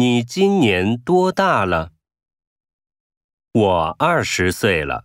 你今年多大了？我二十岁了。